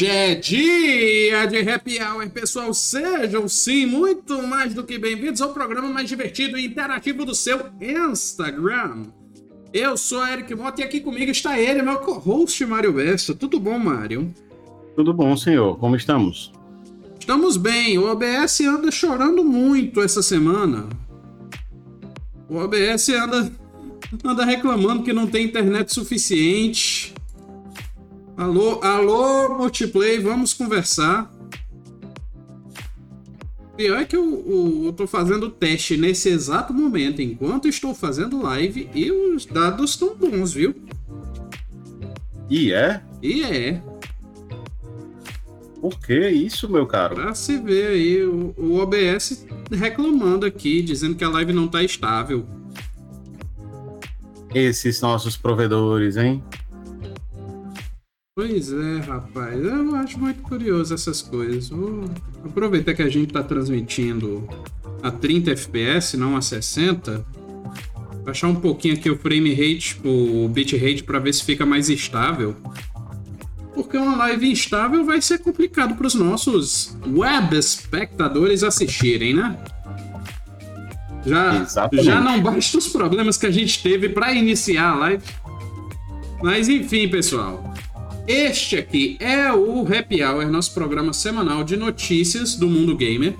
Hoje é dia de happy hour, pessoal. Sejam sim muito mais do que bem-vindos ao programa mais divertido e interativo do seu Instagram. Eu sou Eric Mota e aqui comigo está ele, meu co-host Mário Bessa. Tudo bom, Mário? Tudo bom, senhor. Como estamos? Estamos bem. O OBS anda chorando muito essa semana. O OBS anda, anda reclamando que não tem internet suficiente. Alô, alô, multiplayer, vamos conversar. Pior é que eu, eu, eu tô fazendo teste nesse exato momento, enquanto estou fazendo live, e os dados estão bons, viu? E é? E é. Por que isso, meu caro? Pra se ver aí, o, o OBS reclamando aqui, dizendo que a live não tá estável. Esses nossos provedores, hein? Pois é, rapaz. Eu acho muito curioso essas coisas. Vou aproveitar que a gente está transmitindo a 30 FPS, não a 60. Baixar um pouquinho aqui o frame rate, o bit rate, para ver se fica mais estável. Porque uma live instável vai ser complicado para os nossos web espectadores assistirem, né? Já, já não basta os problemas que a gente teve para iniciar a live. Mas enfim, pessoal. Este aqui é o Happy Hour, nosso programa semanal de notícias do mundo gamer.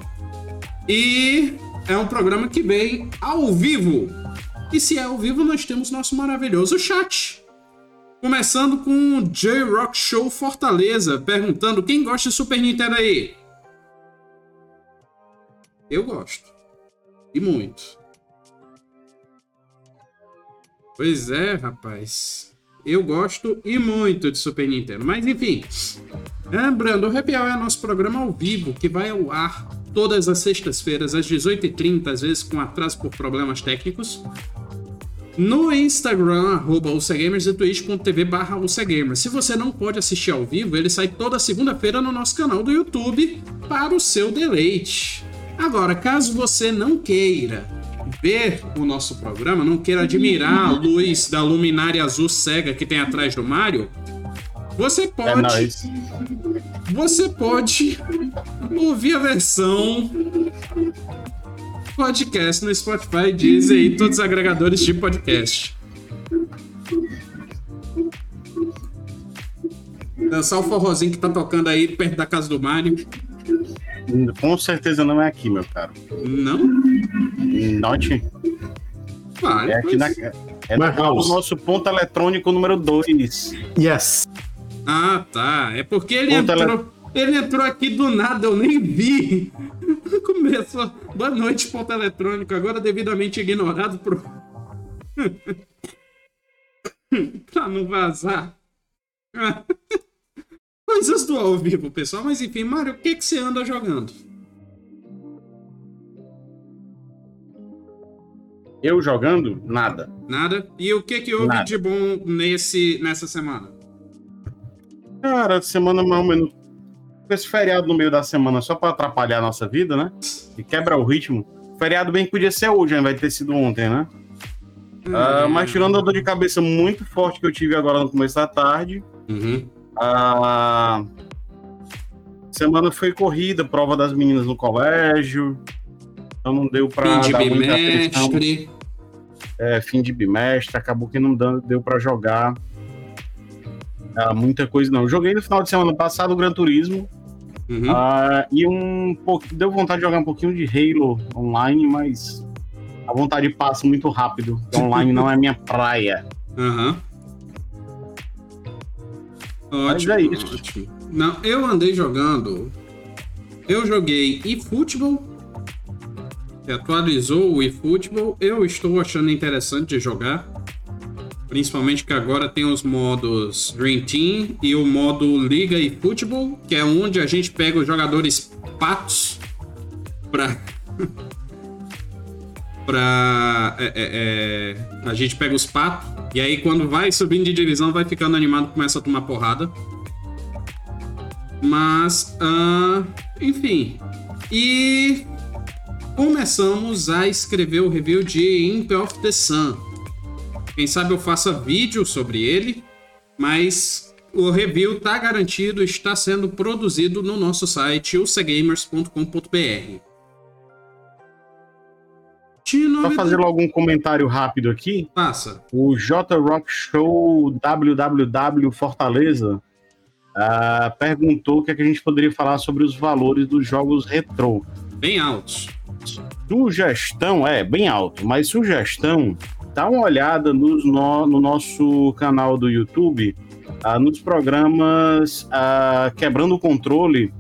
E é um programa que vem ao vivo. E se é ao vivo, nós temos nosso maravilhoso chat. Começando com o J-Rock Show Fortaleza, perguntando quem gosta de Super Nintendo aí. Eu gosto. E muito. Pois é, rapaz. Eu gosto e muito de Super Nintendo. Mas enfim, lembrando, o Happy Hour é nosso programa ao vivo que vai ao ar todas as sextas-feiras às 18h30, às vezes com atraso por problemas técnicos. No Instagram, arroba UCGamers e twitch.tv barra. Se você não pode assistir ao vivo, ele sai toda segunda-feira no nosso canal do YouTube para o seu deleite. Agora, caso você não queira ver o nosso programa, não queira admirar a luz da luminária azul cega que tem atrás do Mario, você pode. É você pode ouvir a versão podcast no Spotify, Deezer e todos os agregadores de podcast. Dançar o forrozinho que tá tocando aí perto da casa do Mario. Com certeza não é aqui, meu caro. Não? Note. Ah, é aqui na, é no nosso ponto eletrônico número 2. Yes. Ah, tá. É porque ele ponto entrou. Ele... ele entrou aqui do nada, eu nem vi. Começou. Boa noite, ponto eletrônico. Agora devidamente ignorado pro. pra não vazar. Coisas do ao vivo, pessoal. Mas enfim, Mario, o que, que você anda jogando? Eu jogando? Nada. Nada? E o que que houve Nada. de bom nesse, nessa semana? Cara, semana mais ou menos. Esse feriado no meio da semana só para atrapalhar a nossa vida, né? E quebra o ritmo. feriado bem que podia ser hoje, né? Vai ter sido ontem, né? Hum. Uh, mas tirando a dor de cabeça muito forte que eu tive agora no começo da tarde, uhum. Semana foi corrida, prova das meninas no colégio. Então não deu para fim de bimestre. É, fim de bimestre, acabou que não deu para jogar ah, muita coisa não. Joguei no final de semana passado o Gran Turismo. Uhum. Ah, e um pouco deu vontade de jogar um pouquinho de Halo online, mas a vontade passa muito rápido. Online não é minha praia. Uhum. Ótimo, é isso. ótimo. Não, eu andei jogando. Eu joguei eFootball, atualizou o eFootball. Eu estou achando interessante de jogar. Principalmente que agora tem os modos Dream Team e o modo Liga e Futebol, que é onde a gente pega os jogadores patos pra. pra. É, é, é, a gente pega os patos e aí, quando vai subindo de divisão, vai ficando animado, começa a tomar porrada. Mas, uh, enfim. E começamos a escrever o review de Imp of the Sun. Quem sabe eu faça vídeo sobre ele, mas o review está garantido, está sendo produzido no nosso site, usagamers.com.br. Só fazer logo um comentário rápido aqui. Passa. O J Rock Show WWW Fortaleza uh, perguntou o que, é que a gente poderia falar sobre os valores dos jogos retrô. Bem altos. Sugestão, é, bem alto, mas sugestão, dá uma olhada nos no, no nosso canal do YouTube, uh, nos programas uh, Quebrando o Controle,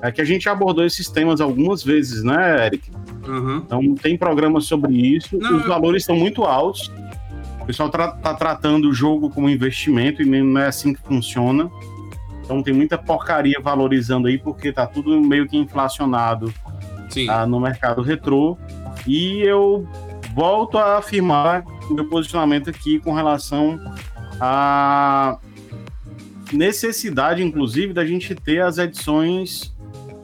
é que a gente abordou esses temas algumas vezes, né, Eric? Uhum. Então tem programa sobre isso. Não, Os valores estão muito altos. O pessoal tra tratando o jogo como investimento e não é assim que funciona. Então tem muita porcaria valorizando aí, porque tá tudo meio que inflacionado ah, no mercado retrô. E eu volto a afirmar meu posicionamento aqui com relação à necessidade, inclusive, da gente ter as edições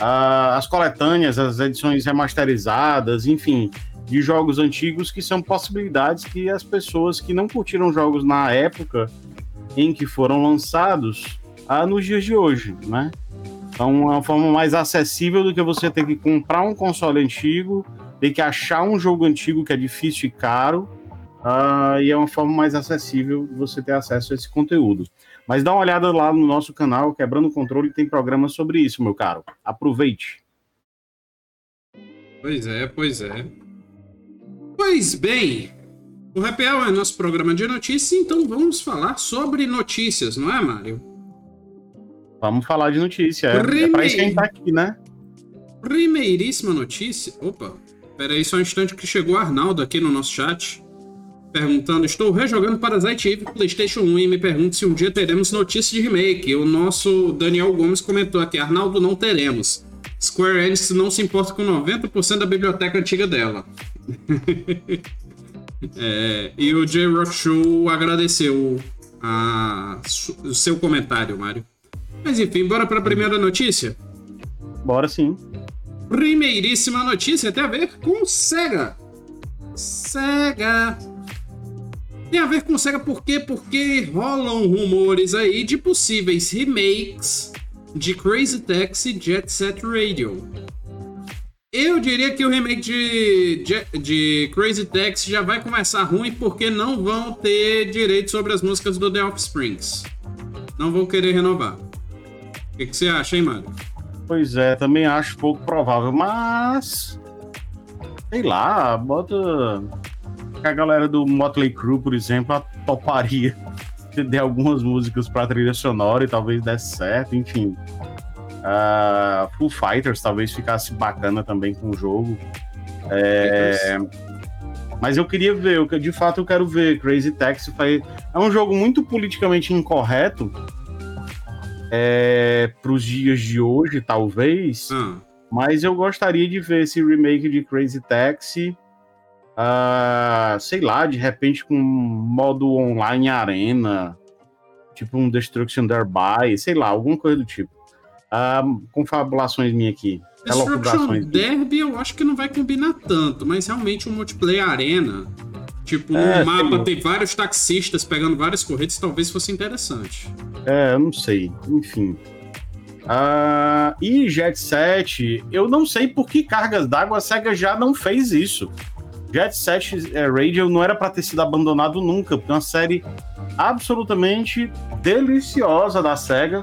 as coletâneas, as edições remasterizadas, enfim, de jogos antigos que são possibilidades que as pessoas que não curtiram jogos na época em que foram lançados uh, nos dias de hoje, né? Então, é uma forma mais acessível do que você ter que comprar um console antigo, ter que achar um jogo antigo que é difícil e caro, uh, e é uma forma mais acessível você ter acesso a esse conteúdo. Mas dá uma olhada lá no nosso canal, Quebrando o Controle, tem programa sobre isso, meu caro. Aproveite. Pois é, pois é. Pois bem, o Rapel é nosso programa de notícias, então vamos falar sobre notícias, não é, Mário? Vamos falar de notícia, é, é pra isso que a gente tá aqui, né? Primeiríssima notícia. Opa, peraí só um instante que chegou o Arnaldo aqui no nosso chat perguntando: Estou rejogando Parasite Eve PlayStation 1 e me pergunto se um dia teremos notícia de remake. O nosso Daniel Gomes comentou aqui: Arnaldo, não teremos. Square Enix não se importa com 90% da biblioteca antiga dela. é, e o J. Rock Show agradeceu a, o seu comentário, Mário. Mas enfim, bora para a primeira notícia? Bora sim. Primeiríssima notícia tem a ver com Sega. Sega tem a ver com Sega por quê? Porque rolam rumores aí de possíveis remakes de Crazy Taxi Jet Set Radio. Eu diria que o remake de, de, de, Crazy Taxi já vai começar ruim porque não vão ter direito sobre as músicas do The Offsprings. Não vão querer renovar. Que, que você acha, hein, Mário? Pois é, também acho pouco provável, mas. Sei lá, bota a galera do Motley Crue, por exemplo, toparia de algumas músicas para trilha sonora e talvez desse certo, enfim. Uh, Full Fighters talvez ficasse bacana também com o jogo. É, mas eu queria ver, eu, de fato eu quero ver. Crazy Taxi é um jogo muito politicamente incorreto é, para os dias de hoje, talvez. Hum. Mas eu gostaria de ver esse remake de Crazy Taxi uh, sei lá, de repente com modo online arena, tipo um Destruction Derby, sei lá, alguma coisa do tipo. Uh, confabulações minhas aqui. Destruction Derby eu acho que não vai combinar tanto, mas realmente um multiplayer arena, tipo, é, no mapa tem vários taxistas pegando várias corridas, talvez fosse interessante. É, eu não sei, enfim. Uh, e Jet Set, eu não sei por que cargas d'água a SEGA já não fez isso. Jet Set é, Radio não era para ter sido abandonado nunca, porque é uma série absolutamente deliciosa da SEGA,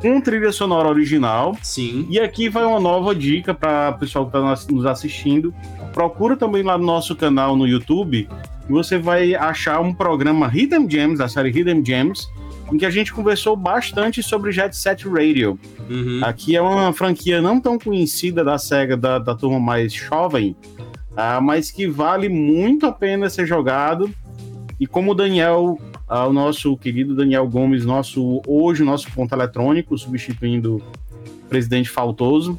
com trilha sonora original. Sim. E aqui vai uma nova dica para o pessoal que está nos assistindo. Procura também lá no nosso canal no YouTube, e você vai achar um programa Hidden Gems, da série Hidden Gems, em que a gente conversou bastante sobre Jet Set Radio. Uhum. Aqui é uma franquia não tão conhecida da SEGA, da, da turma mais jovem, uh, mas que vale muito a pena ser jogado. E como o Daniel, uh, o nosso querido Daniel Gomes, nosso hoje nosso ponto eletrônico, substituindo o presidente Faltoso.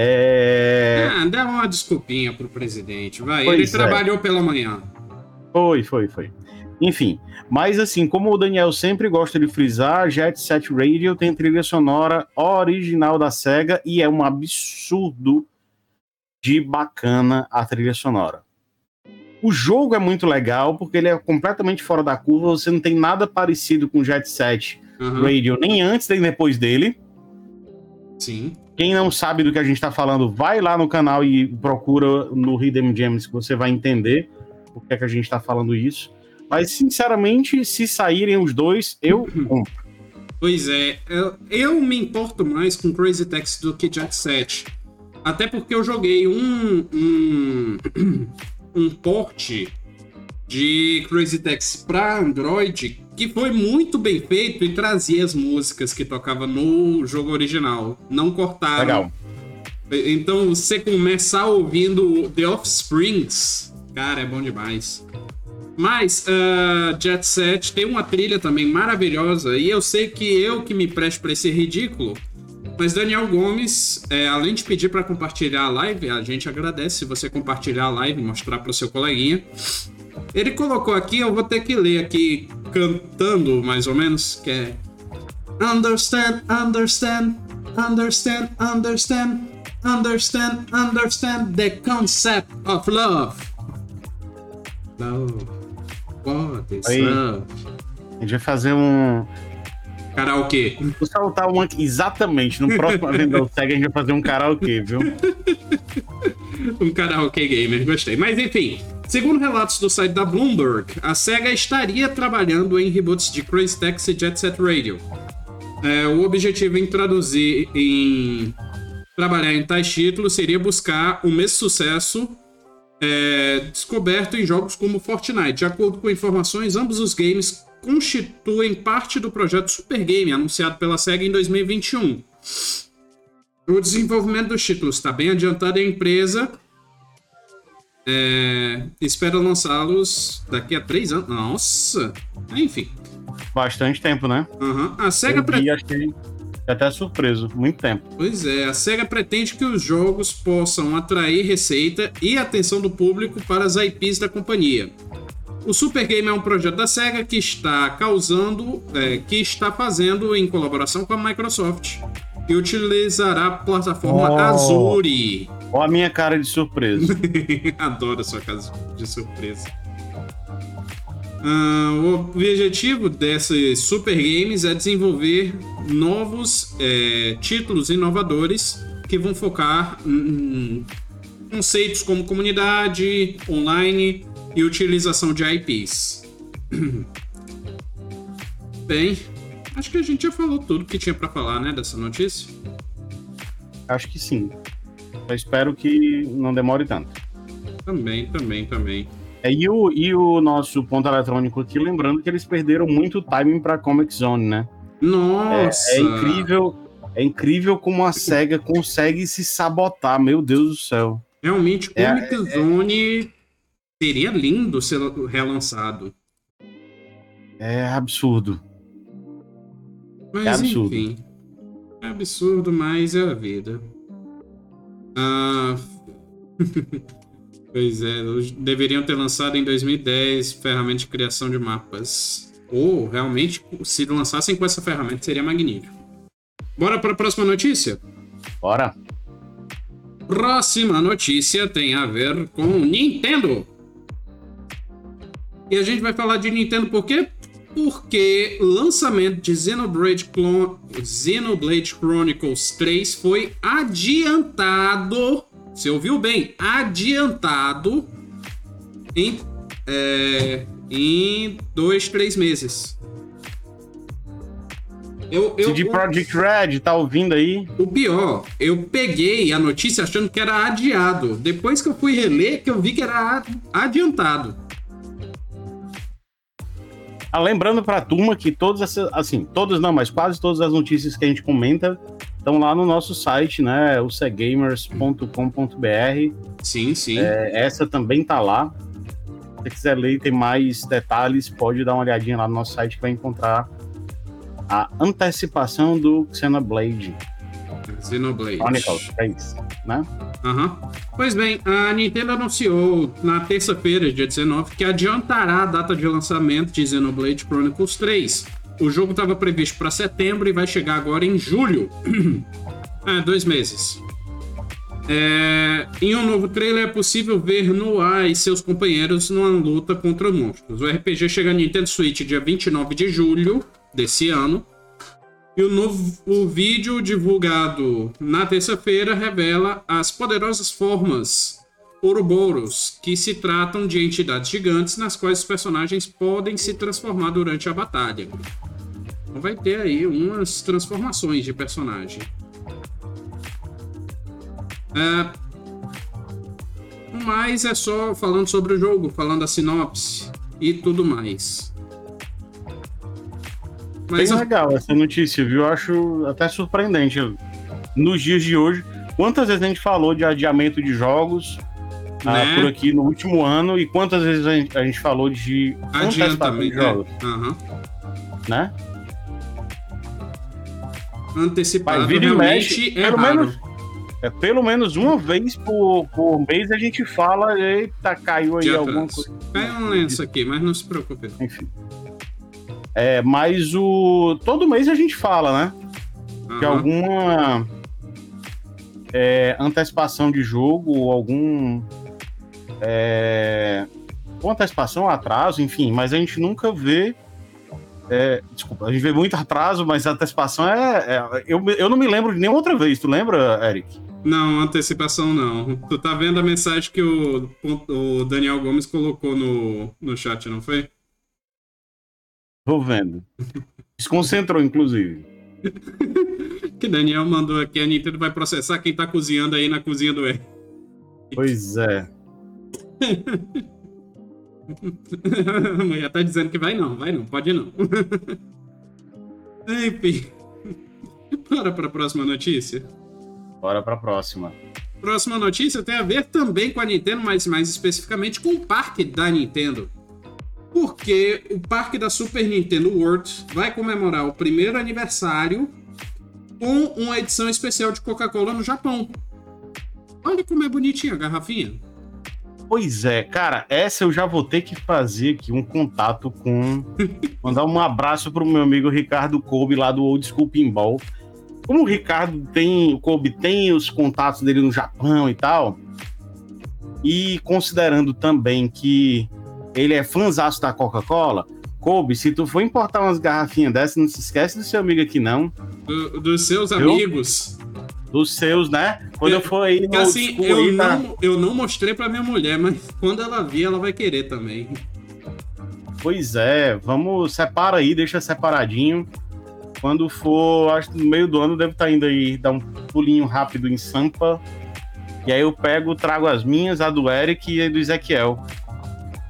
É... Ah, dá uma desculpinha pro presidente, vai. Pois Ele é. trabalhou pela manhã. Foi, foi, foi. Enfim, mas assim, como o Daniel sempre gosta de frisar, Jet Set Radio tem trilha sonora original da SEGA e é um absurdo de bacana a trilha sonora. O jogo é muito legal porque ele é completamente fora da curva. Você não tem nada parecido com Jet Set uhum. Radio, nem antes nem depois dele. Sim. Quem não sabe do que a gente está falando, vai lá no canal e procura no Hidden Gems que você vai entender por que, é que a gente está falando isso. Mas, sinceramente, se saírem os dois, eu compro. Pois é, eu, eu me importo mais com Crazy Taxi do que Jet Set. Até porque eu joguei um, um, um porte de Crazy Taxi para Android que foi muito bem feito e trazia as músicas que tocava no jogo original. Não cortaram. Legal. Então você começar ouvindo The Offsprings, cara, é bom demais. Mas uh, Jet Set tem uma trilha também maravilhosa e eu sei que eu que me presto para esse ridículo, mas Daniel Gomes, é, além de pedir para compartilhar a live, a gente agradece se você compartilhar a live, mostrar para o seu coleguinha. Ele colocou aqui, eu vou ter que ler aqui cantando mais ou menos, que é Understand, understand, understand, understand, understand, understand the concept of love. Love. What is love? A gente vai fazer um, Karaokê. Vou saltar um exatamente. No próximo Venda Sega a gente vai fazer um karaokê, viu? um karaokê gamer, gostei. Mas enfim, segundo relatos do site da Bloomberg, a SEGA estaria trabalhando em reboots de Crazy Taxi e Jet Set Radio. É, o objetivo em traduzir em trabalhar em tais títulos seria buscar o mesmo sucesso é, descoberto em jogos como Fortnite. De acordo com informações, ambos os games constituem parte do projeto Super Game, anunciado pela SEGA em 2021. O desenvolvimento dos títulos está bem adiantado e a empresa é, espera lançá-los daqui a três anos. Nossa! Enfim. Bastante tempo, né? Uhum. A SEGA pretende. Até surpreso, muito tempo. Pois é, a SEGA pretende que os jogos possam atrair receita e atenção do público para as IPs da companhia. O Super Game é um projeto da SEGA que está causando, é, que está fazendo em colaboração com a Microsoft e utilizará a plataforma oh, Azure. Olha a minha cara de surpresa. Adoro a sua cara de surpresa. Uh, o objetivo desses Super Games é desenvolver novos é, títulos inovadores que vão focar em conceitos como comunidade, online e utilização de IPs. Bem, acho que a gente já falou tudo que tinha para falar, né, dessa notícia. Acho que sim. Eu espero que não demore tanto. Também, também, também. É, e, o, e o nosso ponto eletrônico aqui, lembrando que eles perderam muito timing para Comic Zone, né? Nossa! É, é, incrível, é incrível como a SEGA consegue se sabotar, meu Deus do céu. Realmente, é, Comic é, Zone Seria lindo ser relançado. É absurdo. Mas, é absurdo. enfim. É absurdo, mas é a vida. Ah. pois é, deveriam ter lançado em 2010 ferramenta de criação de mapas. Ou realmente, se lançassem com essa ferramenta, seria magnífico. Bora para a próxima notícia? Bora. Próxima notícia tem a ver com Nintendo. E a gente vai falar de Nintendo por quê? Porque o lançamento de Xenoblade, Clone... Xenoblade Chronicles 3 foi adiantado. Você ouviu bem? Adiantado em, é, em dois, três meses. Eu, eu, CD Project Red, tá ouvindo aí? O pior, eu peguei a notícia achando que era adiado. Depois que eu fui reler, que eu vi que era adiantado. Ah, lembrando para a turma que todas essas, assim, todas não, mas quase todas as notícias que a gente comenta estão lá no nosso site, né? o cegamers.com.br. Sim, sim. É, essa também tá lá. Se você quiser ler tem mais detalhes, pode dar uma olhadinha lá no nosso site que vai encontrar a antecipação do Xenoblade. Xenoblade. Chronicles, é isso, né? Uhum. Pois bem, a Nintendo anunciou na terça-feira, dia 19, que adiantará a data de lançamento de Xenoblade Chronicles 3. O jogo estava previsto para setembro e vai chegar agora em julho. é, dois meses. É, em um novo trailer é possível ver Noah e seus companheiros numa luta contra monstros. O RPG chega a Nintendo Switch dia 29 de julho desse ano. E o novo o vídeo divulgado na terça-feira revela as poderosas formas Ouroboros, que se tratam de entidades gigantes nas quais os personagens podem se transformar durante a batalha. Então vai ter aí umas transformações de personagem. É... Mas é só falando sobre o jogo, falando a sinopse e tudo mais. Mas Bem legal essa notícia, viu? Eu acho até surpreendente. Nos dias de hoje, quantas vezes a gente falou de adiamento de jogos ah, né? por aqui no último ano e quantas vezes a gente, a gente falou de adiantamento de jogos? É. Uhum. Né? Antecipado realmente mexe, é pelo raro. menos é, pelo menos uma vez por, por mês a gente fala, eita, caiu aí alguma coisa. Caiu um lenço aqui, mas não se preocupe. Enfim. É, mas o. Todo mês a gente fala, né? Uhum. De alguma é, antecipação de jogo, ou algum. É, ou antecipação, atraso, enfim, mas a gente nunca vê. É, desculpa, a gente vê muito atraso, mas a antecipação é, é. eu, eu não me lembro de nenhuma outra vez, tu lembra, Eric? Não, antecipação não. Tu tá vendo a mensagem que o, o Daniel Gomes colocou no, no chat, não foi? Tô vendo. Desconcentrou, inclusive. que Daniel mandou aqui, a Nintendo vai processar quem tá cozinhando aí na cozinha do E. Pois é. a mulher tá dizendo que vai não, vai não, pode não. Enfim. Bora pra próxima notícia. Bora pra próxima. Próxima notícia tem a ver também com a Nintendo, mas mais especificamente com o parque da Nintendo. Porque o parque da Super Nintendo World vai comemorar o primeiro aniversário com uma edição especial de Coca-Cola no Japão. Olha como é bonitinha a garrafinha. Pois é, cara, essa eu já vou ter que fazer aqui um contato com. mandar um abraço pro meu amigo Ricardo Kobe lá do Old School Pinball como o Ricardo tem, o Kobe tem os contatos dele no Japão e tal, e considerando também que ele é fãzaço da Coca-Cola, Kobe, se tu for importar umas garrafinhas dessas, não se esquece do seu amigo aqui, não. Do, dos seus amigos. Dos seus, né? Quando eu, eu for aí no assim, eu, aí, tá... não, eu não mostrei pra minha mulher, mas quando ela vir, ela vai querer também. Pois é, vamos, separa aí, deixa separadinho. Quando for, acho que no meio do ano deve estar tá indo aí, dar um pulinho rápido em Sampa. E aí eu pego, trago as minhas, a do Eric e a do Ezequiel.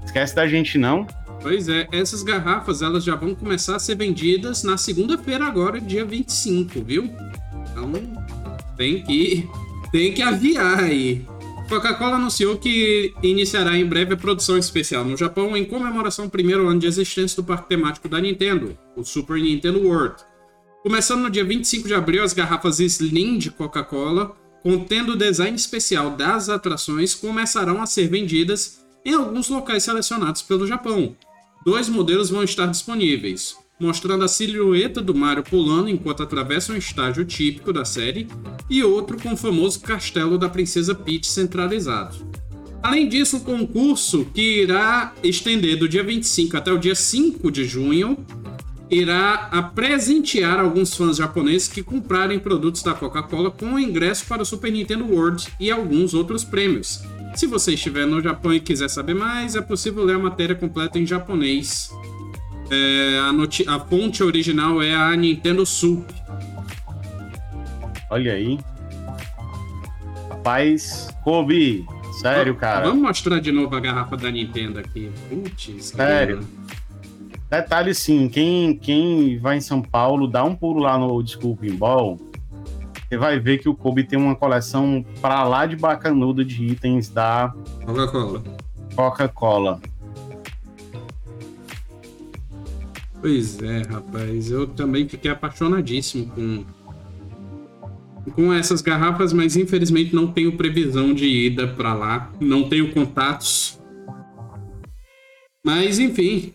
Esquece da gente não. Pois é, essas garrafas elas já vão começar a ser vendidas na segunda-feira agora, dia 25, viu? Então tem que tem que aviar aí. Coca-Cola anunciou que iniciará em breve a produção especial no Japão em comemoração ao primeiro ano de existência do parque temático da Nintendo, o Super Nintendo World. Começando no dia 25 de abril, as garrafas Slim de Coca-Cola, contendo o design especial das atrações, começarão a ser vendidas em alguns locais selecionados pelo Japão. Dois modelos vão estar disponíveis, mostrando a silhueta do Mario pulando enquanto atravessa um estágio típico da série, e outro com o famoso castelo da Princesa Peach centralizado. Além disso, o concurso, que irá estender do dia 25 até o dia 5 de junho, irá presentear alguns fãs japoneses que comprarem produtos da Coca-Cola com ingresso para o Super Nintendo World e alguns outros prêmios. Se você estiver no Japão e quiser saber mais, é possível ler a matéria completa em japonês. É, a, a, fonte original é a Nintendo Sup. Olha aí. Rapaz, Kobe, sério, cara. Vamos mostrar de novo a garrafa da Nintendo aqui. Putz, sério. Detalhe sim, quem, quem vai em São Paulo, dá um pulo lá no Old School Pinball, você vai ver que o Kobe tem uma coleção pra lá de bacanuda de itens da Coca-Cola. Coca-Cola. Pois é, rapaz. Eu também fiquei apaixonadíssimo com, com essas garrafas, mas infelizmente não tenho previsão de ida para lá. Não tenho contatos. Mas enfim,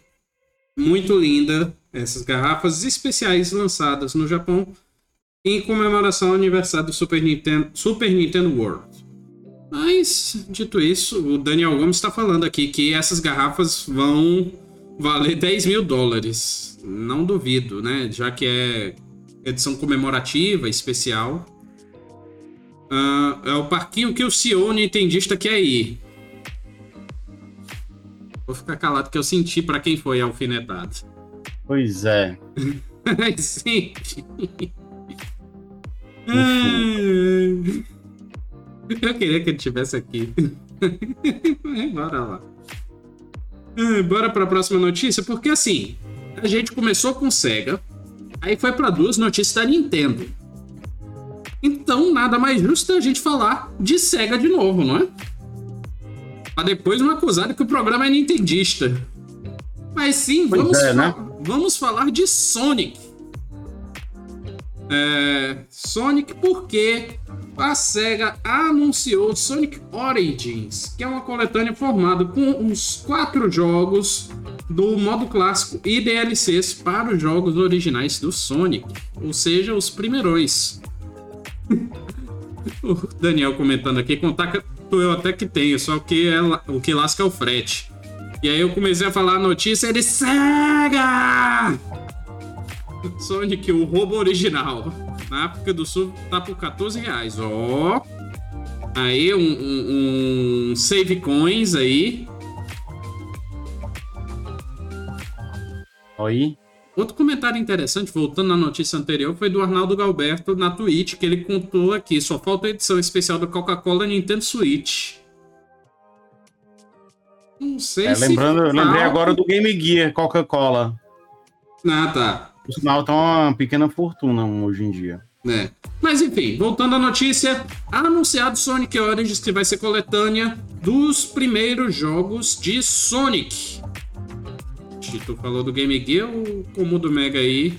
muito linda. Essas garrafas especiais lançadas no Japão em comemoração ao aniversário do Super Nintendo, Super Nintendo World. Mas, dito isso, o Daniel Gomes está falando aqui que essas garrafas vão valer 10 mil dólares. Não duvido, né? Já que é edição comemorativa, especial. Uh, é o parquinho que o CEO nintendista quer ir. Vou ficar calado que eu senti para quem foi alfinetado. Pois é. Sim. eu queria que ele estivesse aqui. Bora lá. Bora para a próxima notícia, porque assim, a gente começou com Sega, aí foi para duas notícias da Nintendo. Então, nada mais justo a gente falar de Sega de novo, não é? Pra depois não acusar que o programa é nintendista. Mas sim, vamos, é, né? vamos falar de Sonic. É, Sonic porque a SEGA anunciou Sonic Origins, que é uma coletânea formada com uns quatro jogos do modo clássico e DLCs para os jogos originais do Sonic, ou seja, os primeirões. o Daniel comentando aqui, contato eu até que tenho, só que é, o que lasca é o frete. E aí eu comecei a falar a notícia, ele SEGA! Sonic, o roubo original. Na África do Sul tá por 14 reais. Ó. Aí um, um, um save coins aí. Oi. Outro comentário interessante, voltando na notícia anterior, foi do Arnaldo Galberto na Twitch, que ele contou aqui: só falta a edição especial da Coca-Cola Nintendo Switch. Não sei é, se. Lembrando, lembrei agora do Game Gear Coca-Cola. Ah, tá. O sinal tá uma pequena fortuna hoje em dia. É. Mas enfim, voltando à notícia, anunciado Sonic Origins que vai ser coletânea dos primeiros jogos de Sonic. Tu falou do Game Gear, o Comudo Mega aí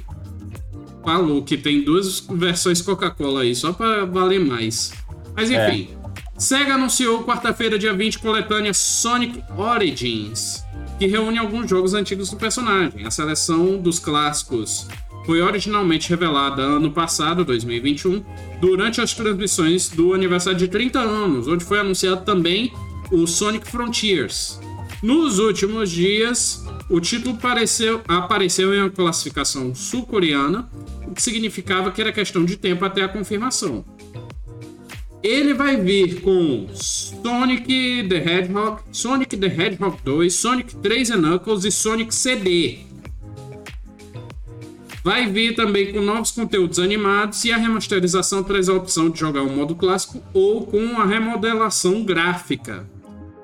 falou que tem duas versões Coca-Cola aí, só para valer mais. Mas enfim, é. Sega anunciou quarta-feira, dia 20, coletânea Sonic Origins que reúne alguns jogos antigos do personagem. A seleção dos clássicos foi originalmente revelada ano passado, 2021, durante as transmissões do aniversário de 30 anos, onde foi anunciado também o Sonic Frontiers. Nos últimos dias, o título apareceu, apareceu em uma classificação sul-coreana, o que significava que era questão de tempo até a confirmação. Ele vai vir com Sonic the Hedgehog, Sonic the Hedgehog 2, Sonic 3 Knuckles e Sonic CD. Vai vir também com novos conteúdos animados e a remasterização traz a opção de jogar o modo clássico ou com a remodelação gráfica.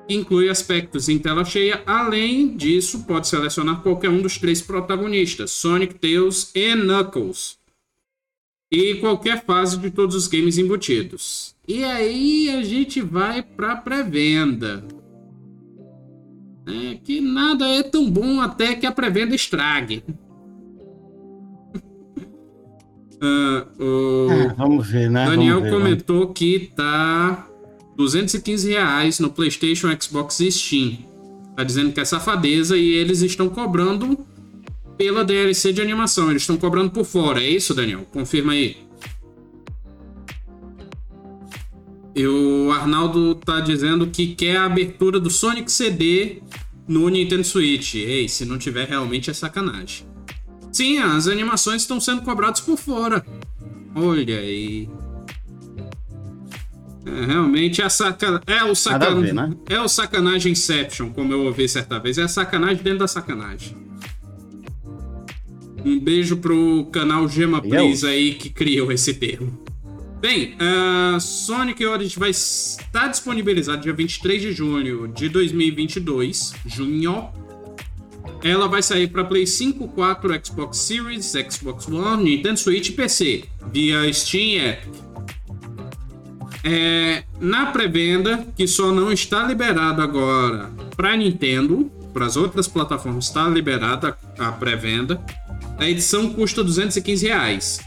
Inclui aspectos em tela cheia, além disso, pode selecionar qualquer um dos três protagonistas, Sonic, Tails e Knuckles e qualquer fase de todos os games embutidos. E aí a gente vai para pré-venda. É que nada é tão bom até que a pré-venda estrague. uh, o é, vamos ver, né? Daniel ver, comentou que tá 215 reais no PlayStation, Xbox e Steam. Tá dizendo que é safadeza e eles estão cobrando pela DLC de animação. Eles estão cobrando por fora. É isso, Daniel? Confirma aí. E o Arnaldo tá dizendo que quer a abertura do Sonic CD no Nintendo Switch. Ei, se não tiver, realmente é sacanagem. Sim, as animações estão sendo cobradas por fora. Olha aí. É, realmente é, saca... é o sacanagem. Né? É o sacanagem Inception, como eu ouvi certa vez. É sacanagem dentro da sacanagem. Um beijo pro canal Gema Please aí que criou esse termo. Bem, uh, Sonic Origins vai estar disponibilizado dia 23 de junho de 2022, junho. Ela vai sair para Play 5, 4, Xbox Series, Xbox One, Nintendo Switch e PC, via Steam Epic. É, na pré-venda, que só não está liberado agora para Nintendo, para as outras plataformas está liberada a pré-venda. A edição custa 215 reais.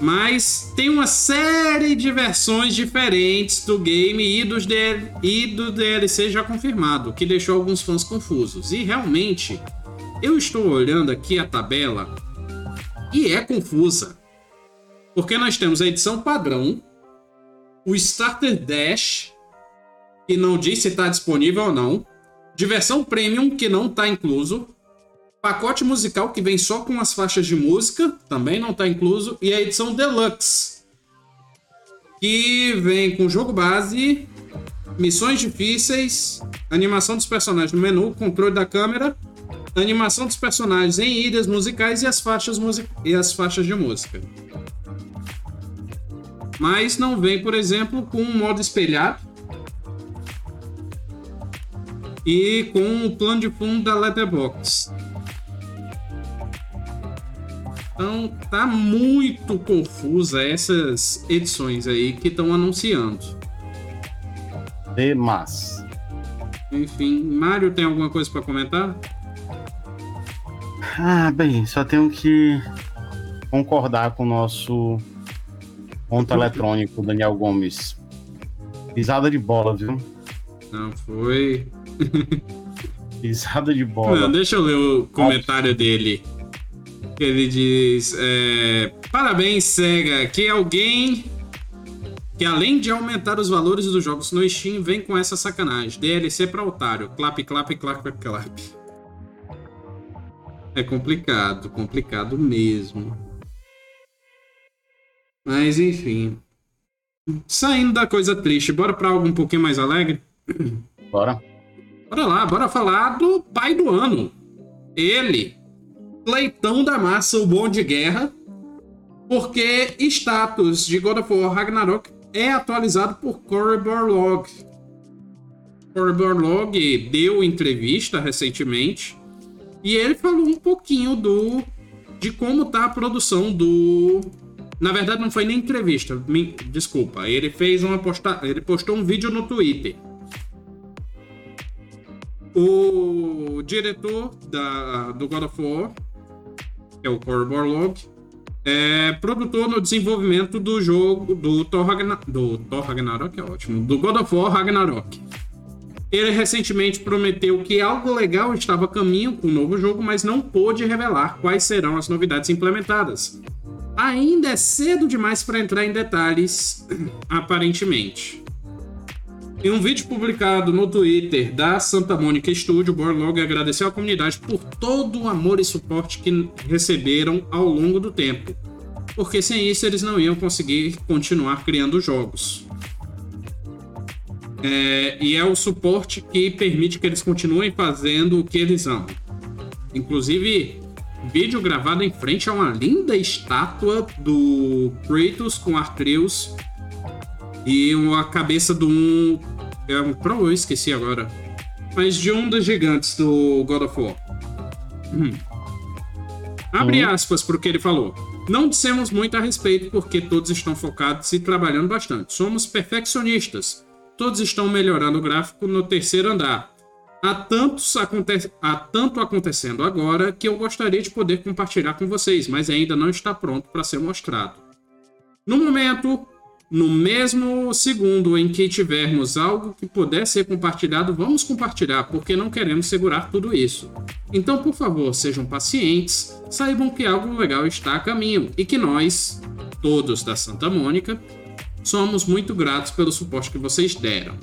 Mas tem uma série de versões diferentes do game e, dos DL e do DLC já confirmado, que deixou alguns fãs confusos. E realmente, eu estou olhando aqui a tabela e é confusa. Porque nós temos a edição padrão, o Starter Dash que não diz se está disponível ou não. Diversão Premium, que não está incluso. Pacote musical, que vem só com as faixas de música, também não está incluso. E a edição Deluxe, que vem com jogo base, missões difíceis, animação dos personagens no menu, controle da câmera, animação dos personagens em ilhas musicais e as faixas, e as faixas de música. Mas não vem, por exemplo, com um modo espelhado e com o plano de fundo da Letterboxd. Então tá muito confusa essas edições aí que estão anunciando. Demais. Enfim, Mário tem alguma coisa para comentar? Ah, bem, só tenho que concordar com o nosso ponto eletrônico, Daniel Gomes. Pisada de bola, viu? Não foi. Pisada de bola. Não, deixa eu ler o comentário dele. Ele diz: é, Parabéns, SEGA, que alguém que além de aumentar os valores dos jogos no Steam, vem com essa sacanagem. DLC pra otário. Clap, clap, clap, clap. É complicado, complicado mesmo. Mas enfim. Saindo da coisa triste, bora pra algo um pouquinho mais alegre? Bora. Bora lá, bora falar do pai do ano. Ele, Leitão da Massa, o bom de guerra, porque status de God of War Ragnarok é atualizado por Corey Barlog. Corey Barlog deu entrevista recentemente e ele falou um pouquinho do de como tá a produção do na verdade não foi nem entrevista, me... desculpa, ele fez uma posta... ele postou um vídeo no Twitter o diretor da, do God of War, que é o Corey Barlog, é produtor no desenvolvimento do jogo do Thor, Ragnar, do Thor Ragnarok, é ótimo, do God of War Ragnarok. Ele recentemente prometeu que algo legal estava a caminho com o novo jogo, mas não pôde revelar quais serão as novidades implementadas. Ainda é cedo demais para entrar em detalhes, aparentemente. Em um vídeo publicado no Twitter da Santa Mônica Studio, Borlog agradeceu à comunidade por todo o amor e suporte que receberam ao longo do tempo, porque sem isso eles não iam conseguir continuar criando jogos. É, e é o suporte que permite que eles continuem fazendo o que eles amam. Inclusive, vídeo gravado em frente a uma linda estátua do Kratos com Artreus e a cabeça de um é um Pro, eu esqueci agora. Mas de um dos gigantes do God of War. Hum. Abre hum. aspas para o que ele falou. Não dissemos muito a respeito porque todos estão focados e trabalhando bastante. Somos perfeccionistas. Todos estão melhorando o gráfico no terceiro andar. Há, tantos aconte há tanto acontecendo agora que eu gostaria de poder compartilhar com vocês, mas ainda não está pronto para ser mostrado. No momento, no mesmo segundo em que tivermos algo que puder ser compartilhado, vamos compartilhar, porque não queremos segurar tudo isso. Então, por favor, sejam pacientes, saibam que algo legal está a caminho e que nós, todos da Santa Mônica, somos muito gratos pelo suporte que vocês deram.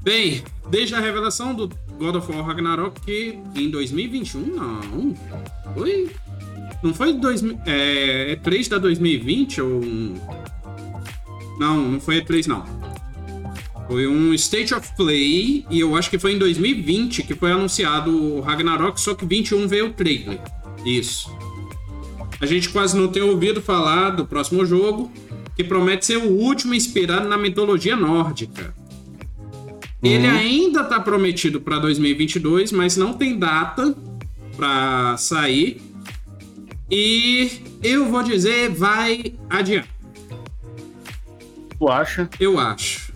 Bem, desde a revelação do God of War Ragnarok, que em 2021, não, foi não foi dois, é, E3 da 2020 ou. Não, não foi E3 não. Foi um State of Play e eu acho que foi em 2020 que foi anunciado o Ragnarok, só que 21 veio o trailer. Isso. A gente quase não tem ouvido falar do próximo jogo, que promete ser o último inspirado na mitologia nórdica. Ele uhum. ainda está prometido para 2022, mas não tem data para sair. E eu vou dizer, vai adiante. Tu acha? Eu acho.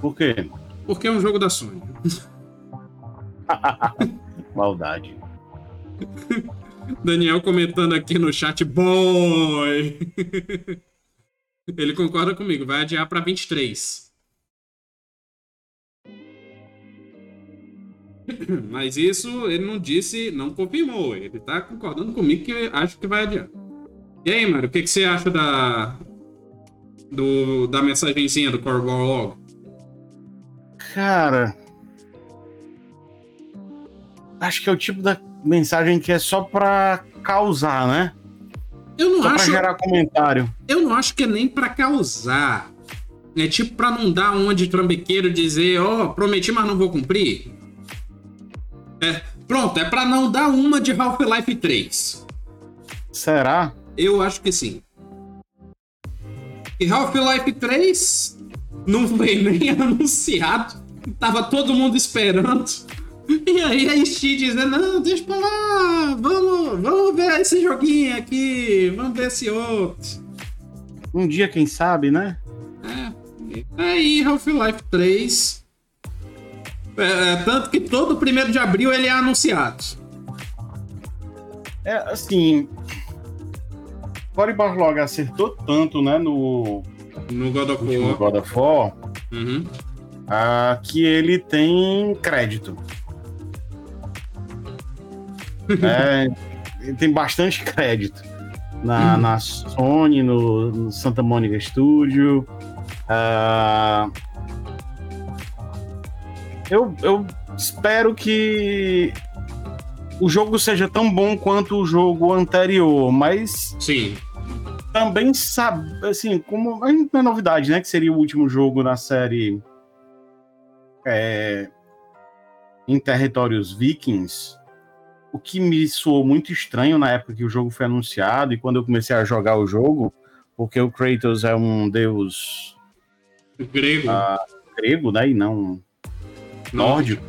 Por quê? Porque é um jogo da Sony. Maldade. Daniel comentando aqui no chat, boy! Ele concorda comigo, vai adiar para 23. Mas isso ele não disse, não confirmou. Ele tá concordando comigo que acho que vai adiante. E aí, mano, o que, que você acha da, Do, da mensagenzinha do Corval Log? Cara. Acho que é o tipo da mensagem que é só pra causar, né? Eu não só acho. Pra gerar comentário. Eu não acho que é nem pra causar. É tipo pra não dar uma de trambiqueiro dizer, ó, oh, prometi, mas não vou cumprir. É, pronto, é pra não dar uma de Half-Life 3. Será? Eu acho que sim. E Half-Life 3 não foi nem anunciado. Tava todo mundo esperando. E aí a Steam dizendo, não, deixa pra lá, vamos, vamos ver esse joguinho aqui, vamos ver esse outro. Um dia, quem sabe, né? É. Aí Half-Life 3. É, é, tanto que todo primeiro de abril ele é anunciado. É, assim. Cory Barlog acertou tanto, né, no. No God of War. No God of War uhum. uh, que ele tem crédito. é, ele tem bastante crédito. Na, uhum. na Sony, no, no, Santa Monica Studio. Uh, eu, eu espero que o jogo seja tão bom quanto o jogo anterior, mas. Sim. Também sabe, assim, como. Não é novidade, né? Que seria o último jogo na série. É, em territórios vikings. O que me soou muito estranho na época que o jogo foi anunciado e quando eu comecei a jogar o jogo, porque o Kratos é um deus. Grego. Uh, grego, né? E não nórdico.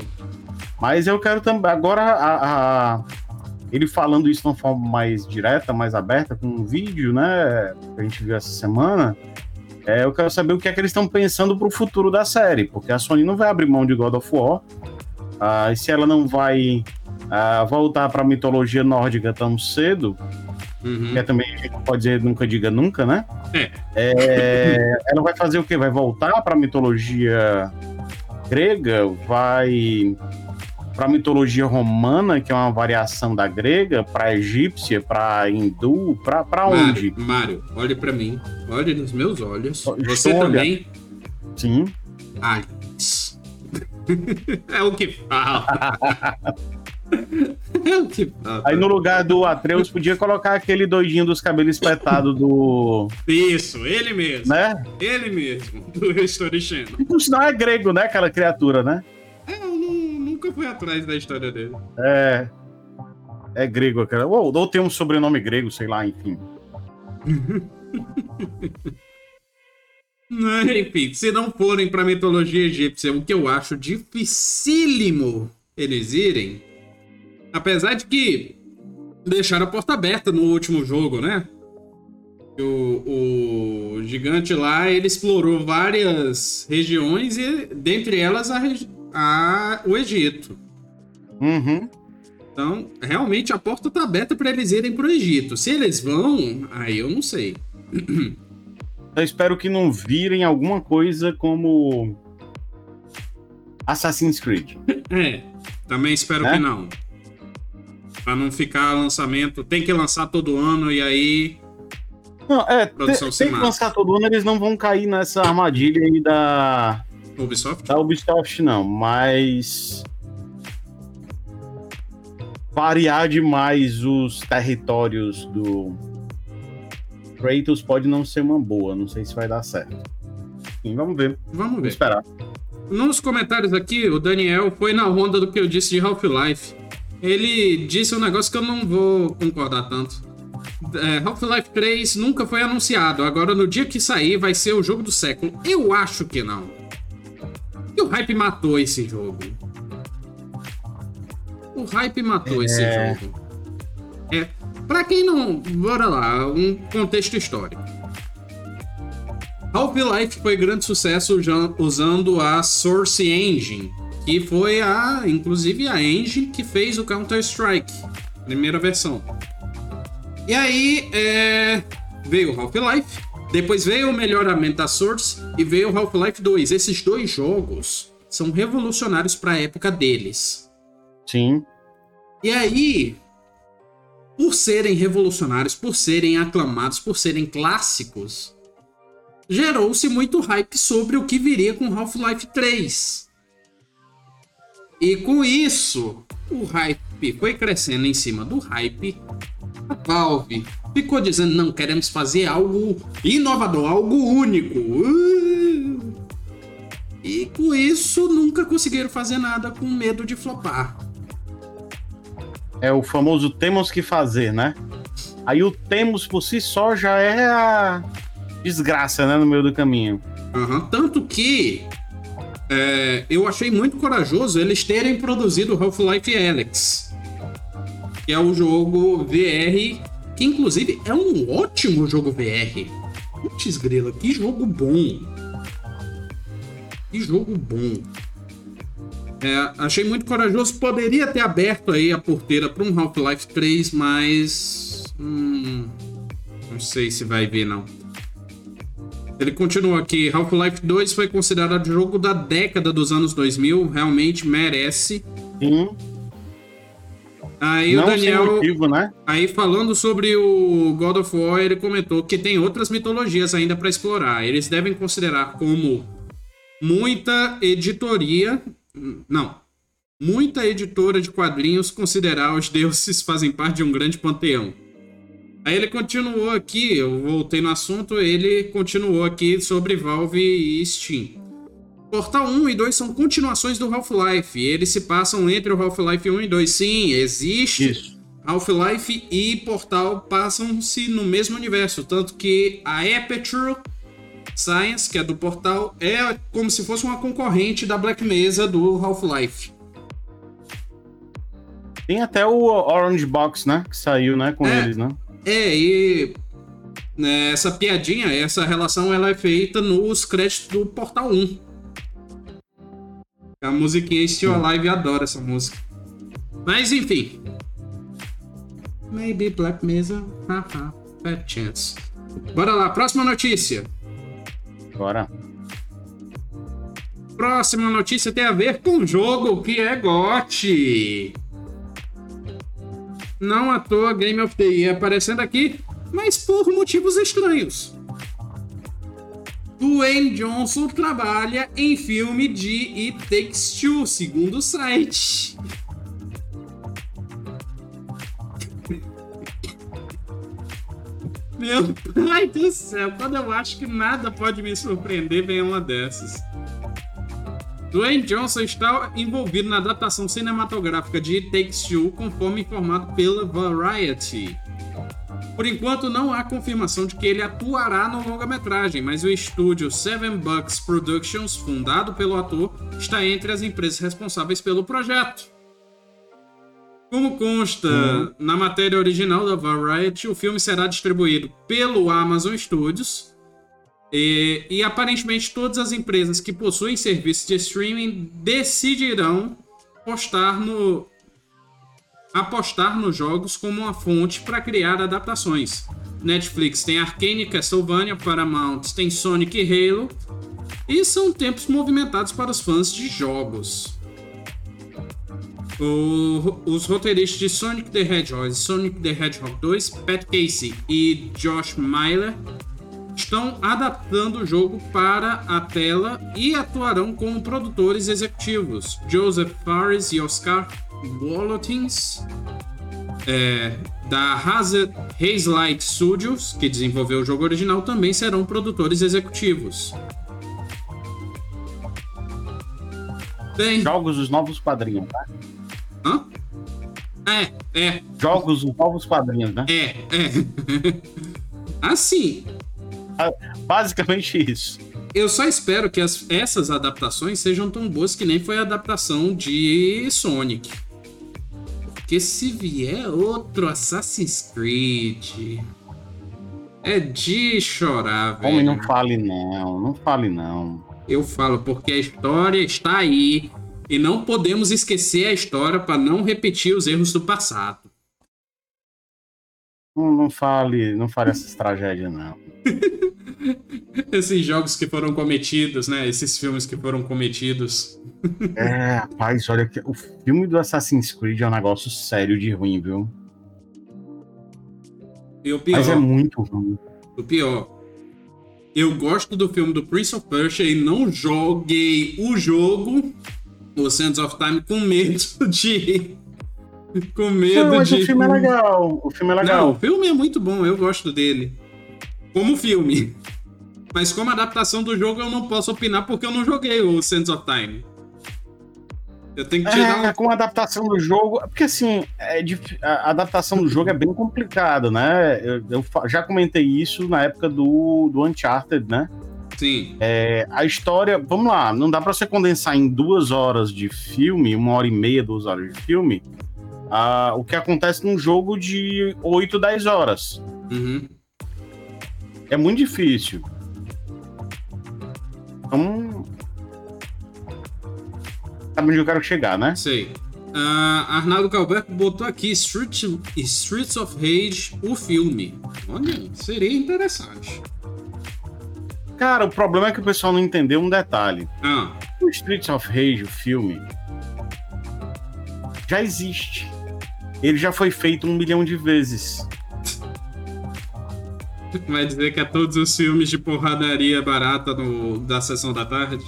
Mas eu quero também. Agora, a, a, ele falando isso de uma forma mais direta, mais aberta, com um vídeo, né? Que a gente viu essa semana. É, eu quero saber o que é que eles estão pensando para o futuro da série, porque a Sony não vai abrir mão de God of War. Ah, e se ela não vai ah, voltar para a mitologia nórdica tão cedo, uhum. que é também a gente pode dizer nunca diga nunca, né? É. É, ela vai fazer o quê? Vai voltar para a mitologia grega, vai para a mitologia romana, que é uma variação da grega, para egípcia, para hindu, para onde? Mário, olhe para mim, olhe nos meus olhos. Você Olha. também? Sim. Aliens. é o que fala. Aí no lugar do Atreus podia colocar aquele doidinho dos cabelos espetados do. Isso, ele mesmo. Né? Ele mesmo, do History Channel. E por sinal é grego, né? Aquela criatura, né? É, eu não, nunca fui atrás da história dele. É. É grego aquela. Ou, ou tem um sobrenome grego, sei lá, enfim. enfim, se não forem pra mitologia egípcia, o que eu acho dificílimo eles irem Apesar de que deixaram a porta aberta no último jogo, né? O, o gigante lá, ele explorou várias regiões e dentre elas a, a o Egito. Uhum. Então, realmente a porta tá aberta para eles irem pro Egito. Se eles vão, aí eu não sei. Eu espero que não virem alguma coisa como Assassin's Creed. É, também espero é? que não. Pra não ficar lançamento. Tem que lançar todo ano e aí. Não, é, produção tem, tem que lançar todo ano, eles não vão cair nessa armadilha aí da. Ubisoft? Da Ubisoft, não, mas. Variar demais os territórios do Kratos pode não ser uma boa, não sei se vai dar certo. Sim, vamos ver. Vamos ver. Vamos esperar. Nos comentários aqui, o Daniel foi na onda do que eu disse de Half-Life ele disse um negócio que eu não vou concordar tanto. É, Half-Life 3 nunca foi anunciado. Agora, no dia que sair, vai ser o jogo do século. Eu acho que não. E o hype matou esse jogo. O hype matou é... esse jogo. É, pra quem não. Bora lá, um contexto histórico. Half-Life foi grande sucesso usando a Source Engine, que foi a, inclusive a engine que fez o Counter Strike, primeira versão. E aí é, veio o Half-Life, depois veio o melhoramento da Source e veio o Half-Life 2. Esses dois jogos são revolucionários para a época deles. Sim. E aí, por serem revolucionários, por serem aclamados, por serem clássicos, gerou-se muito hype sobre o que viria com Half-Life 3. E com isso, o hype foi crescendo em cima do hype. A Valve ficou dizendo: não, queremos fazer algo inovador, algo único. Uh! E com isso, nunca conseguiram fazer nada com medo de flopar. É o famoso temos que fazer, né? Aí o temos por si só já é a desgraça, né? No meio do caminho. Uhum. Tanto que é, eu achei muito corajoso eles terem produzido Half-Life Alyx, que é o jogo VR, que inclusive é um ótimo jogo VR. Putz, grila, que jogo bom! Que jogo bom! É, achei muito corajoso. Poderia ter aberto aí a porteira para um Half-Life 3, mas. Hum, não sei se vai ver, não. Ele continua aqui. Half-Life 2 foi considerado jogo da década dos anos 2000. Realmente merece. Sim. Aí Não o Daniel. Motivo, né? Aí falando sobre o God of War, ele comentou que tem outras mitologias ainda para explorar. Eles devem considerar como muita editoria. Não. Muita editora de quadrinhos considerar os deuses fazem parte de um grande panteão. Aí ele continuou aqui, eu voltei no assunto, ele continuou aqui sobre Valve e Steam. Portal 1 e 2 são continuações do Half-Life. Eles se passam entre o Half-Life 1 e 2. Sim, existe. Half-Life e Portal passam-se no mesmo universo. Tanto que a Aperture Science, que é do Portal, é como se fosse uma concorrente da Black Mesa do Half-Life. Tem até o Orange Box, né? Que saiu, né? Com é, eles, né? É, e né, essa piadinha, essa relação, ela é feita nos créditos do Portal 1. A musiquinha Still Alive adora essa música. Mas enfim. Maybe Black Mesa, haha, bad chance. Bora lá, próxima notícia. Bora. Próxima notícia tem a ver com o jogo que é GOT. Não à toa Game of the Year aparecendo aqui, mas por motivos estranhos. Dwayne Johnson trabalha em filme de It Takes Two, segundo o site. Meu pai do céu, quando eu acho que nada pode me surpreender, vem uma dessas. Dwayne Johnson está envolvido na adaptação cinematográfica de It Takes Two, conforme informado pela Variety. Por enquanto, não há confirmação de que ele atuará no longa-metragem, mas o estúdio Seven Bucks Productions, fundado pelo ator, está entre as empresas responsáveis pelo projeto. Como consta uhum. na matéria original da Variety, o filme será distribuído pelo Amazon Studios, e, e, aparentemente todas as empresas que possuem serviços de streaming decidirão postar no, apostar nos jogos como uma fonte para criar adaptações. Netflix tem Arcane, Castlevania, Paramount tem Sonic e Halo. E são tempos movimentados para os fãs de jogos. O, os roteiristas de Sonic the Hedgehog, Sonic the Hedgehog 2, Pat Casey e Josh Myler estão adaptando o jogo para a tela e atuarão como produtores executivos. Joseph Fares e Oscar Wolotins, é, da Hazelight Studios, que desenvolveu o jogo original, também serão produtores executivos. Bem, Jogos dos novos padrinhos, tá? Hã? É, é. Jogos dos novos padrinhos, né? É, é. assim, Basicamente isso. Eu só espero que as, essas adaptações sejam tão boas que nem foi a adaptação de Sonic. Porque se vier outro Assassin's Creed. É de chorar, velho. Homem, não fale não, não fale não. Eu falo porque a história está aí e não podemos esquecer a história para não repetir os erros do passado. Não, não fale, não fale essas tragédias não. Esses jogos que foram cometidos, né? Esses filmes que foram cometidos. é, rapaz, olha que o filme do Assassin's Creed é um negócio sério de ruim, viu? E o pior. Mas é muito ruim. O pior. Eu gosto do filme do Prince of Persia e não joguei o jogo, o Sands of Time, com medo de. Com medo não, mas de. O filme é legal. O filme é legal. Não, o filme é muito bom, eu gosto dele. Como filme. Mas como adaptação do jogo, eu não posso opinar porque eu não joguei o Sands of Time. Eu tenho que tirar. É, um... com a adaptação do jogo. Porque assim, é, a adaptação do jogo é bem complicada, né? Eu, eu, já comentei isso na época do, do Uncharted, né? Sim. É, a história, vamos lá, não dá para você condensar em duas horas de filme, uma hora e meia, duas horas de filme, o que acontece num jogo de 8, 10 horas. Uhum. É muito difícil. Então, sabe onde eu quero chegar, né? Sei. Uh, Arnaldo Calberto botou aqui Street, Streets of Rage, o filme. Olha, seria interessante. Cara, o problema é que o pessoal não entendeu um detalhe. Ah. O Streets of Rage, o filme, já existe. Ele já foi feito um milhão de vezes. Vai dizer que é todos os filmes de porradaria barata no, da sessão da tarde?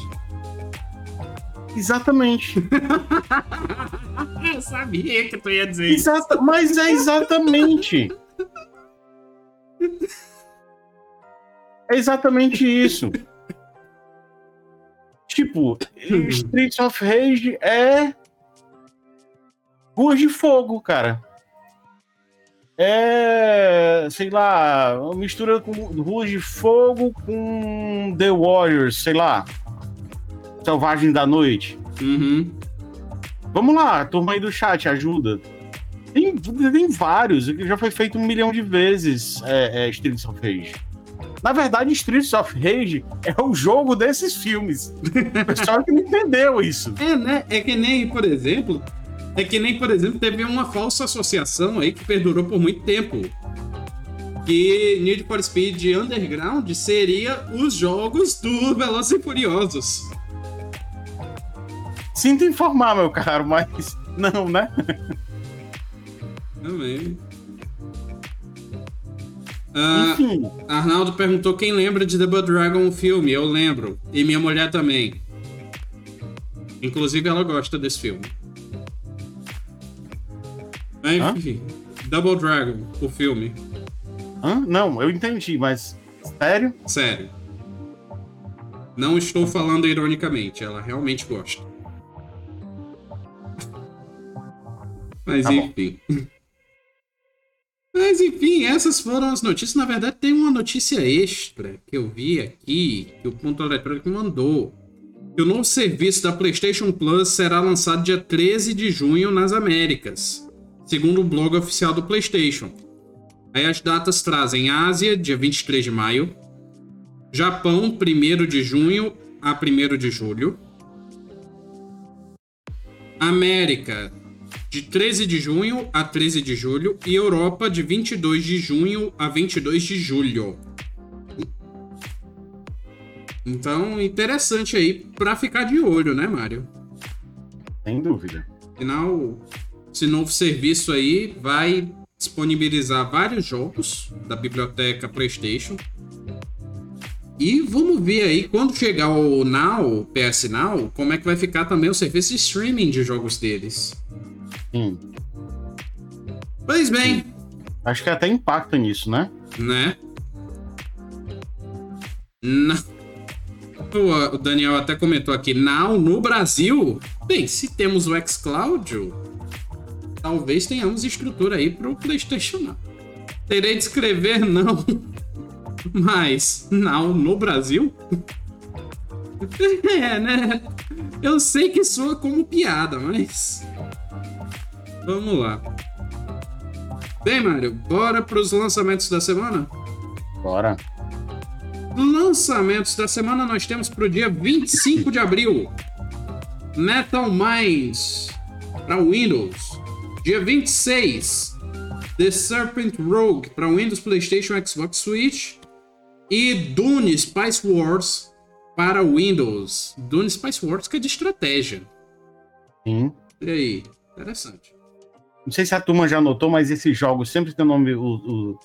Exatamente. Eu sabia que tu ia dizer Exata, isso. Mas é exatamente. É exatamente isso. tipo, Streets of Rage é. Ruas de Fogo, cara. É. Sei lá. Mistura com Ruas de Fogo com The Warriors, sei lá. Selvagem da Noite. Uhum. Vamos lá, turma aí do chat, ajuda. Tem, tem vários, já foi feito um milhão de vezes é, é, Streets of Rage. Na verdade, Streets of Rage é o jogo desses filmes. O pessoal que não entendeu isso. É, né? É que nem, por exemplo, é que nem, por exemplo, teve uma falsa associação aí que perdurou por muito tempo. Que Need for Speed Underground seria os jogos do Velozes e Furiosos. Sinto informar, meu caro, mas não, né? Também. Ah, Enfim. Arnaldo perguntou quem lembra de The Blood Dragon, o filme. Eu lembro. E minha mulher também. Inclusive, ela gosta desse filme. Enfim. Double Dragon, o filme. Hã? Não, eu entendi, mas. Sério? Sério. Não estou falando ironicamente, ela realmente gosta. Mas tá enfim. Mas enfim, essas foram as notícias. Na verdade, tem uma notícia extra que eu vi aqui, que o Ponto Eletrônico mandou. Que o novo serviço da PlayStation Plus será lançado dia 13 de junho nas Américas, segundo o blog oficial do PlayStation. Aí as datas trazem Ásia, dia 23 de maio, Japão, 1 de junho a 1 de julho, América, de 13 de junho a 13 de julho e Europa de 22 de junho a 22 de julho. Então, interessante aí para ficar de olho, né, Mário? Sem dúvida. Afinal, esse novo serviço aí vai disponibilizar vários jogos da biblioteca PlayStation. E vamos ver aí, quando chegar o Now, PS Now, como é que vai ficar também o serviço de streaming de jogos deles. Sim. Pois bem. Acho que até impacta nisso, né? Né? O Daniel até comentou aqui, não, no Brasil, bem, se temos o xCloud, talvez tenhamos estrutura aí para o PlayStation não. Terei de escrever não, mas não no Brasil? É, né? Eu sei que soa como piada, mas Vamos lá. Bem, Mário, bora para os lançamentos da semana? Bora. Lançamentos da semana nós temos para o dia 25 de abril. Metal Minds para Windows. Dia 26, The Serpent Rogue para Windows, PlayStation, Xbox, Switch. E Dune Spice Wars para Windows. Dune Spice Wars que é de estratégia. Sim. E aí? Interessante. Não sei se a turma já notou, mas esses jogos sempre tem o nome. O, o,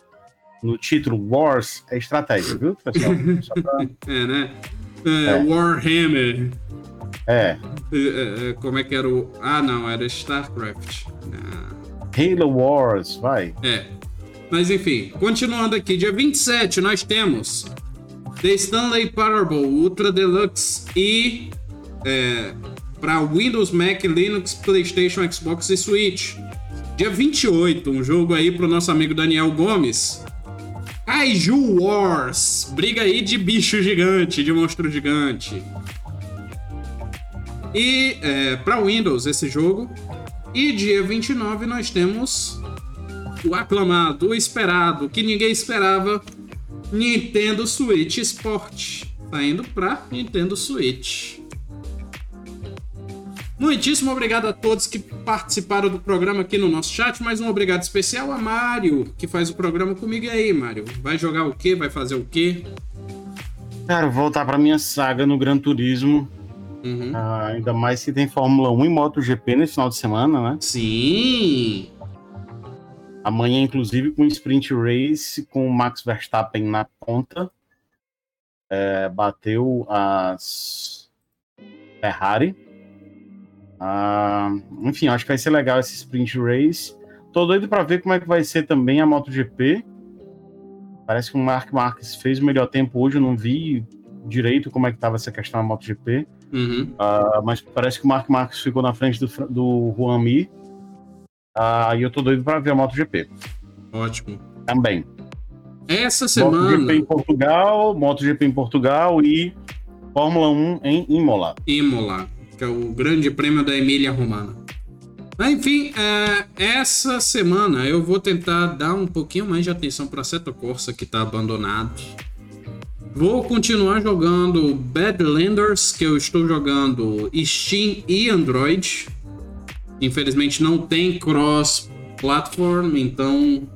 no título Wars é estratégia, viu, pessoal? Pra... é, né? É, é. Warhammer. É. é. Como é que era o. Ah, não, era StarCraft. Ah. Halo Wars, vai. É. Mas enfim, continuando aqui, dia 27 nós temos The Stanley Parable Ultra Deluxe e é, para Windows, Mac, Linux, PlayStation, Xbox e Switch. Dia 28, um jogo aí pro nosso amigo Daniel Gomes. Kaiju Wars, briga aí de bicho gigante, de monstro gigante. E é, para Windows esse jogo. E dia 29 nós temos o aclamado, o esperado, que ninguém esperava, Nintendo Switch Sport. Tá indo pra Nintendo Switch. Muitíssimo obrigado a todos que participaram do programa aqui no nosso chat. Mais um obrigado especial a Mário, que faz o programa comigo. E aí, Mário? Vai jogar o quê? Vai fazer o quê? Quero voltar para minha saga no Gran Turismo. Uhum. Ah, ainda mais se tem Fórmula 1 e MotoGP nesse final de semana, né? Sim! Amanhã, inclusive, com sprint race com o Max Verstappen na ponta. É, bateu as Ferrari. Ah, enfim, acho que vai ser legal esse sprint race. Tô doido para ver como é que vai ser também a MotoGP. Parece que o Mark Marques fez o melhor tempo hoje. Eu não vi direito como é que estava essa questão da MotoGP. Uhum. Uh, mas parece que o Mark Marques ficou na frente do, do Juan Mir. Uh, e eu tô doido para ver a MotoGP. Ótimo. Também. Essa semana. MotoGP em Portugal, MotoGP em Portugal e Fórmula 1 em Imola. Imola, que é o grande prêmio da Emília Romana. Mas, enfim, é, essa semana eu vou tentar dar um pouquinho mais de atenção para Seto Corsa, que está abandonado. Vou continuar jogando Badlanders, que eu estou jogando Steam e Android. Infelizmente não tem cross-platform, então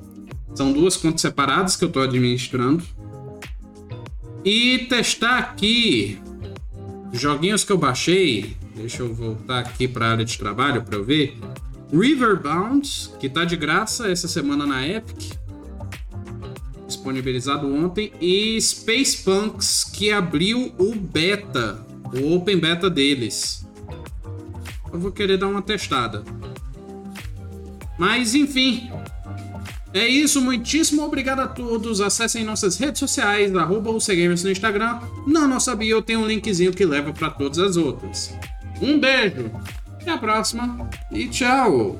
são duas contas separadas que eu estou administrando. E testar aqui joguinhos que eu baixei. Deixa eu voltar aqui para a área de trabalho para eu ver. Riverbound, que está de graça essa semana na Epic disponibilizado ontem, e Space Punks, que abriu o beta, o open beta deles. Eu vou querer dar uma testada. Mas enfim, é isso, muitíssimo obrigado a todos. Acessem nossas redes sociais, arroba UCGamers no Instagram. Na nossa bio tem um linkzinho que leva para todas as outras. Um beijo, até a próxima e tchau!